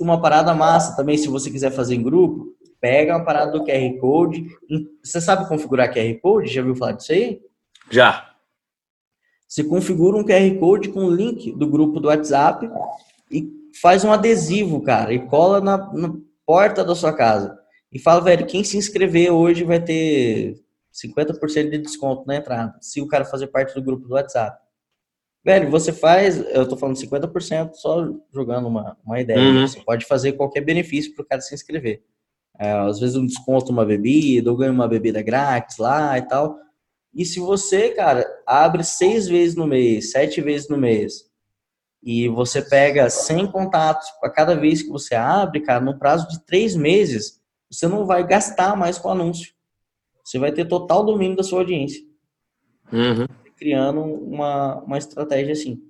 Uma parada massa também, se você quiser fazer em grupo, pega uma parada do QR Code. Você sabe configurar QR Code? Já viu falar disso aí? Já. Você configura um QR Code com o link do grupo do WhatsApp e faz um adesivo, cara, e cola na, na porta da sua casa. E fala, velho, quem se inscrever hoje vai ter 50% de desconto na entrada, se o cara fazer parte do grupo do WhatsApp. Velho, você faz, eu tô falando 50% só jogando uma, uma ideia. Uhum. Você pode fazer qualquer benefício para o cara se inscrever. É, às vezes um desconto uma bebida, ou ganha uma bebida grátis lá e tal. E se você, cara, abre seis vezes no mês, sete vezes no mês, e você pega 100 contatos a cada vez que você abre, cara, no prazo de três meses, você não vai gastar mais com anúncio. Você vai ter total domínio da sua audiência. Uhum. Criando uma, uma estratégia assim.